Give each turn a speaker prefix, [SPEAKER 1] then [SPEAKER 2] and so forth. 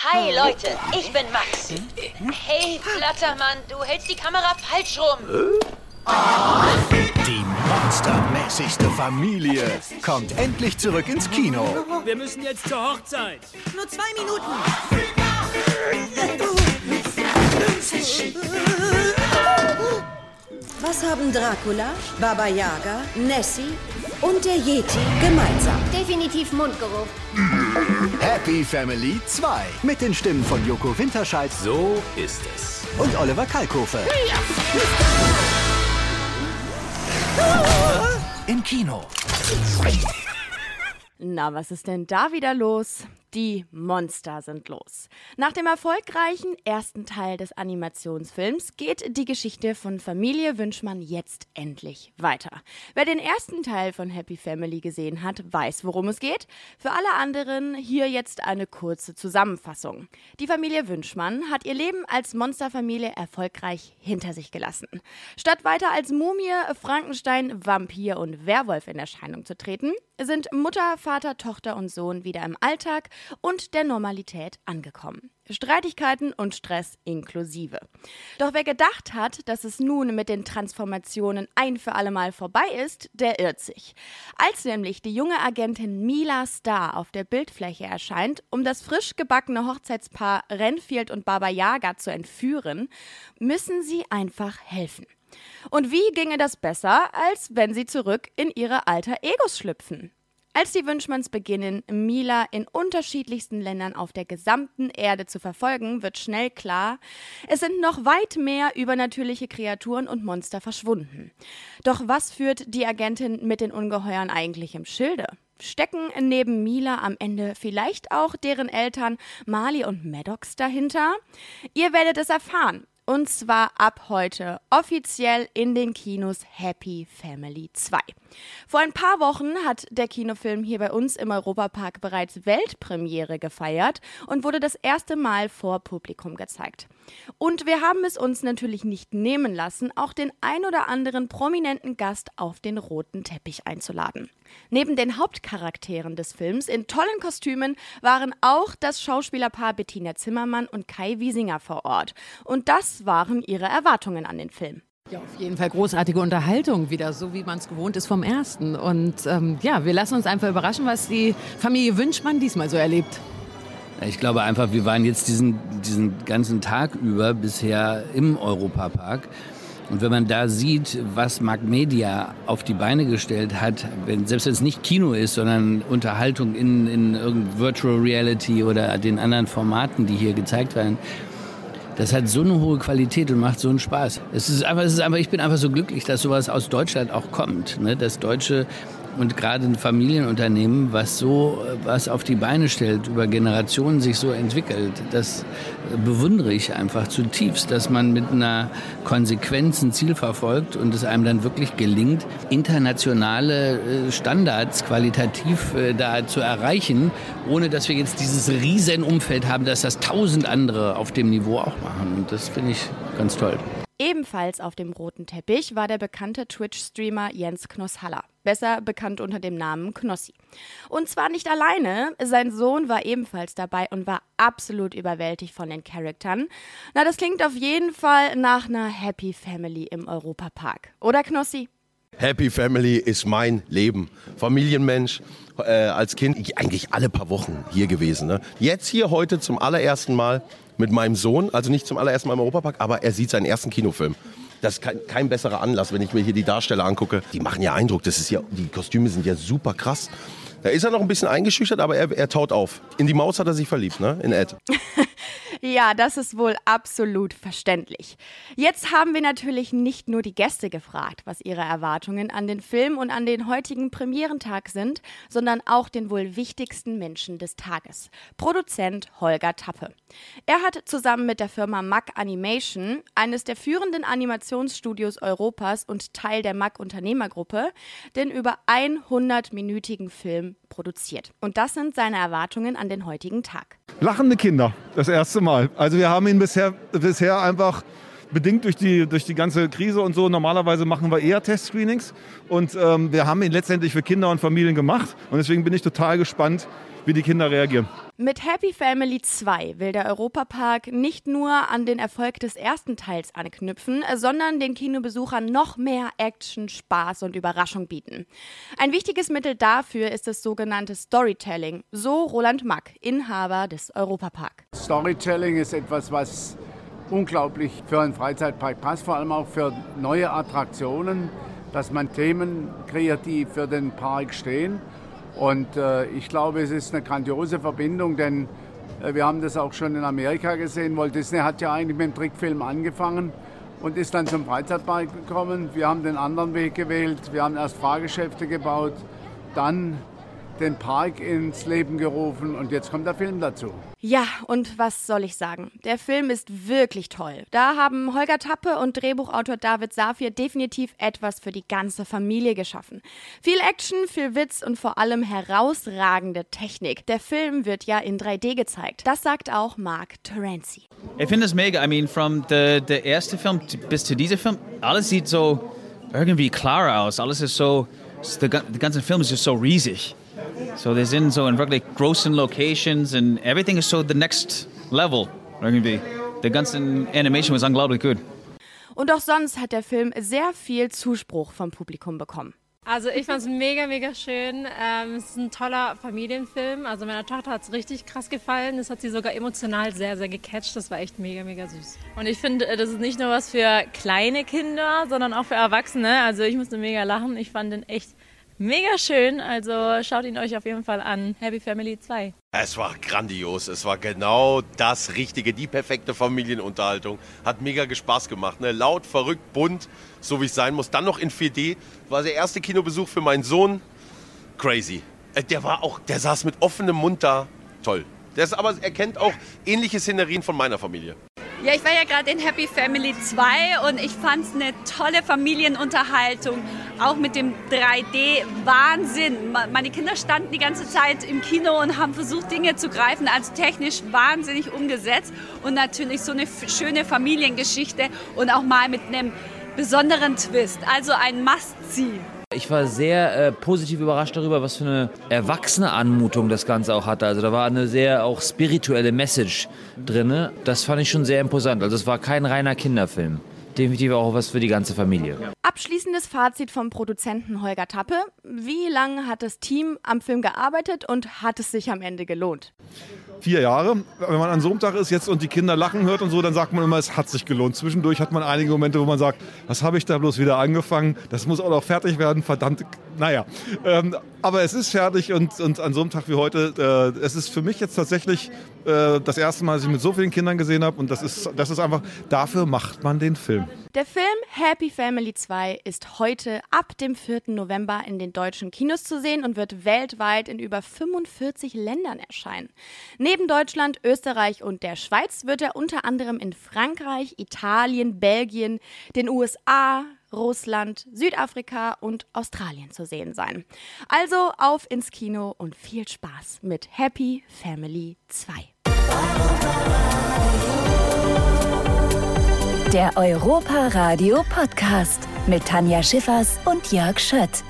[SPEAKER 1] Hi Leute, ich bin Max. Hey Flattermann, du hältst die Kamera falsch rum.
[SPEAKER 2] Die monstermäßigste Familie kommt endlich zurück ins Kino.
[SPEAKER 3] Wir müssen jetzt zur Hochzeit.
[SPEAKER 4] Nur zwei Minuten. Was haben Dracula, Baba Yaga, Nessie und der Yeti gemeinsam?
[SPEAKER 5] Definitiv Mundgeruch.
[SPEAKER 2] Happy Family 2 mit den Stimmen von Joko Winterscheid
[SPEAKER 6] So ist es.
[SPEAKER 2] und Oliver Kalkofe. Im Kino.
[SPEAKER 7] Na, was ist denn da wieder los? Die Monster sind los. Nach dem erfolgreichen ersten Teil des Animationsfilms geht die Geschichte von Familie Wünschmann jetzt endlich weiter. Wer den ersten Teil von Happy Family gesehen hat, weiß, worum es geht. Für alle anderen hier jetzt eine kurze Zusammenfassung. Die Familie Wünschmann hat ihr Leben als Monsterfamilie erfolgreich hinter sich gelassen. Statt weiter als Mumie, Frankenstein, Vampir und Werwolf in Erscheinung zu treten, sind Mutter, Vater, Tochter und Sohn wieder im Alltag und der Normalität angekommen. Streitigkeiten und Stress inklusive. Doch wer gedacht hat, dass es nun mit den Transformationen ein für allemal vorbei ist, der irrt sich. Als nämlich die junge Agentin Mila Starr auf der Bildfläche erscheint, um das frisch gebackene Hochzeitspaar Renfield und Baba Yaga zu entführen, müssen sie einfach helfen. Und wie ginge das besser, als wenn sie zurück in ihre alter Egos schlüpfen? Als die Wünschmanns beginnen, Mila in unterschiedlichsten Ländern auf der gesamten Erde zu verfolgen, wird schnell klar, es sind noch weit mehr übernatürliche Kreaturen und Monster verschwunden. Doch was führt die Agentin mit den Ungeheuern eigentlich im Schilde? Stecken neben Mila am Ende vielleicht auch deren Eltern Mali und Maddox dahinter? Ihr werdet es erfahren. Und zwar ab heute offiziell in den Kinos Happy Family 2. Vor ein paar Wochen hat der Kinofilm hier bei uns im Europapark bereits Weltpremiere gefeiert und wurde das erste Mal vor Publikum gezeigt. Und wir haben es uns natürlich nicht nehmen lassen, auch den ein oder anderen prominenten Gast auf den roten Teppich einzuladen. Neben den Hauptcharakteren des Films in tollen Kostümen waren auch das Schauspielerpaar Bettina Zimmermann und Kai Wiesinger vor Ort. Und das waren ihre Erwartungen an den Film.
[SPEAKER 8] Ja, auf jeden Fall großartige Unterhaltung wieder, so wie man es gewohnt ist vom ersten. Und ähm, ja, wir lassen uns einfach überraschen, was die Familie Wünschmann diesmal so erlebt.
[SPEAKER 6] Ich glaube einfach, wir waren jetzt diesen, diesen ganzen Tag über bisher im Europapark. Und wenn man da sieht, was Mark Media auf die Beine gestellt hat, wenn, selbst wenn es nicht Kino ist, sondern Unterhaltung in, in Virtual Reality oder den anderen Formaten, die hier gezeigt werden, das hat so eine hohe Qualität und macht so einen Spaß. Es ist einfach, es ist einfach, ich bin einfach so glücklich, dass sowas aus Deutschland auch kommt. Ne? Dass Deutsche und gerade ein Familienunternehmen, was so was auf die Beine stellt, über Generationen sich so entwickelt, das bewundere ich einfach zutiefst, dass man mit einer Konsequenz ein Ziel verfolgt und es einem dann wirklich gelingt, internationale äh, Standards qualitativ äh, da zu erreichen, ohne dass wir jetzt dieses Riesenumfeld haben, dass das tausend andere auf dem Niveau auch machen. Und das finde ich ganz toll.
[SPEAKER 7] Ebenfalls auf dem roten Teppich war der bekannte Twitch-Streamer Jens Knosshaller, besser bekannt unter dem Namen Knossi. Und zwar nicht alleine, sein Sohn war ebenfalls dabei und war absolut überwältigt von den Charaktern. Na, das klingt auf jeden Fall nach einer Happy Family im Europapark. Oder Knossi?
[SPEAKER 9] Happy Family ist mein Leben. Familienmensch, äh, als Kind ich, eigentlich alle paar Wochen hier gewesen. Ne? Jetzt hier heute zum allerersten Mal mit meinem Sohn, also nicht zum allerersten Mal im Europapark, aber er sieht seinen ersten Kinofilm. Das ist kein, kein besserer Anlass, wenn ich mir hier die Darsteller angucke. Die machen ja Eindruck. Das ist ja, die Kostüme sind ja super krass. Da ist er noch ein bisschen eingeschüchtert, aber er, er taut auf. In die Maus hat er sich verliebt, ne? In Ed.
[SPEAKER 7] Ja, das ist wohl absolut verständlich. Jetzt haben wir natürlich nicht nur die Gäste gefragt, was ihre Erwartungen an den Film und an den heutigen Premierentag sind, sondern auch den wohl wichtigsten Menschen des Tages, Produzent Holger Tappe. Er hat zusammen mit der Firma Mack Animation, eines der führenden Animationsstudios Europas und Teil der Mack Unternehmergruppe, den über 100-minütigen Film produziert. Und das sind seine Erwartungen an den heutigen Tag.
[SPEAKER 10] Lachende Kinder, das erste Mal. Also wir haben ihn bisher, bisher einfach
[SPEAKER 5] bedingt durch die, durch die ganze Krise und so. Normalerweise machen wir eher Testscreenings und ähm, wir haben ihn letztendlich für Kinder und Familien gemacht und deswegen bin ich total gespannt, wie die Kinder reagieren.
[SPEAKER 7] Mit Happy Family 2 will der Europapark nicht nur an den Erfolg des ersten Teils anknüpfen, sondern den Kinobesuchern noch mehr Action, Spaß und Überraschung bieten. Ein wichtiges Mittel dafür ist das sogenannte Storytelling, so Roland Mack, Inhaber des Europapark.
[SPEAKER 10] Storytelling ist etwas, was unglaublich für einen Freizeitpark passt, vor allem auch für neue Attraktionen, dass man Themen kreiert, die für den Park stehen. Und äh, ich glaube, es ist eine grandiose Verbindung, denn äh, wir haben das auch schon in Amerika gesehen. Walt Disney hat ja eigentlich mit dem Trickfilm angefangen und ist dann zum Freizeitpark gekommen. Wir haben den anderen Weg gewählt. Wir haben erst Fahrgeschäfte gebaut, dann den Park ins Leben gerufen und jetzt kommt der Film dazu.
[SPEAKER 7] Ja, und was soll ich sagen? Der Film ist wirklich toll. Da haben Holger Tappe und Drehbuchautor David Safir definitiv etwas für die ganze Familie geschaffen. Viel Action, viel Witz und vor allem herausragende Technik. Der Film wird ja in 3D gezeigt. Das sagt auch Mark Terenzi.
[SPEAKER 11] Ich finde es mega. I mean, from the, the erste Film bis zu diesem Film, alles sieht so irgendwie klarer aus. Alles ist so, der ganze Film ist just so riesig. So they sind so in wirklich großen Locations and everything is so the next level irgendwie. Die ganze Animation was unglaublich gut.
[SPEAKER 7] Und auch sonst hat der Film sehr viel Zuspruch vom Publikum bekommen.
[SPEAKER 12] Also ich fand es mega, mega schön. Ähm, es ist ein toller Familienfilm. Also meiner Tochter hat es richtig krass gefallen. Das hat sie sogar emotional sehr, sehr gecatcht. Das war echt mega, mega süß.
[SPEAKER 13] Und ich finde, das ist nicht nur was für kleine Kinder, sondern auch für Erwachsene. Also ich musste mega lachen. Ich fand den echt mega schön. Also schaut ihn euch auf jeden Fall an. Happy Family 2.
[SPEAKER 9] Es war grandios. Es war genau das Richtige, die perfekte Familienunterhaltung. Hat mega Spaß gemacht. Ne? Laut, verrückt, bunt, so wie es sein muss. Dann noch in 4D. War der erste Kinobesuch für meinen Sohn. Crazy. Äh, der war auch, der saß mit offenem Mund da. Toll. Der ist aber, er kennt auch ähnliche Szenerien von meiner Familie.
[SPEAKER 14] Ja, ich war ja gerade in Happy Family 2 und ich fand es eine tolle Familienunterhaltung, auch mit dem 3D-Wahnsinn. Meine Kinder standen die ganze Zeit im Kino und haben versucht, Dinge zu greifen, also technisch wahnsinnig umgesetzt und natürlich so eine schöne Familiengeschichte und auch mal mit einem besonderen Twist, also ein Must-See.
[SPEAKER 15] Ich war sehr äh, positiv überrascht darüber, was für eine erwachsene Anmutung das Ganze auch hatte. Also da war eine sehr auch spirituelle Message drin. Das fand ich schon sehr imposant. Also es war kein reiner Kinderfilm. Definitiv auch was für die ganze Familie.
[SPEAKER 7] Abschließendes Fazit vom Produzenten Holger Tappe. Wie lange hat das Team am Film gearbeitet und hat es sich am Ende gelohnt?
[SPEAKER 5] Vier Jahre. Wenn man an so einem Tag ist jetzt und die Kinder lachen hört und so, dann sagt man immer, es hat sich gelohnt. Zwischendurch hat man einige Momente, wo man sagt, was habe ich da bloß wieder angefangen? Das muss auch noch fertig werden, verdammt. Naja, ähm, aber es ist fertig und, und an so einem Tag wie heute, äh, es ist für mich jetzt tatsächlich äh, das erste Mal, dass ich mit so vielen Kindern gesehen habe und das ist, das ist einfach, dafür macht man den Film.
[SPEAKER 7] Der Film Happy Family 2 ist heute ab dem 4. November in den deutschen Kinos zu sehen und wird weltweit in über 45 Ländern erscheinen. Neben Deutschland, Österreich und der Schweiz wird er unter anderem in Frankreich, Italien, Belgien, den USA, Russland, Südafrika und Australien zu sehen sein. Also auf ins Kino und viel Spaß mit Happy Family 2.
[SPEAKER 16] Der Europa Radio Podcast mit Tanja Schiffers und Jörg Schött.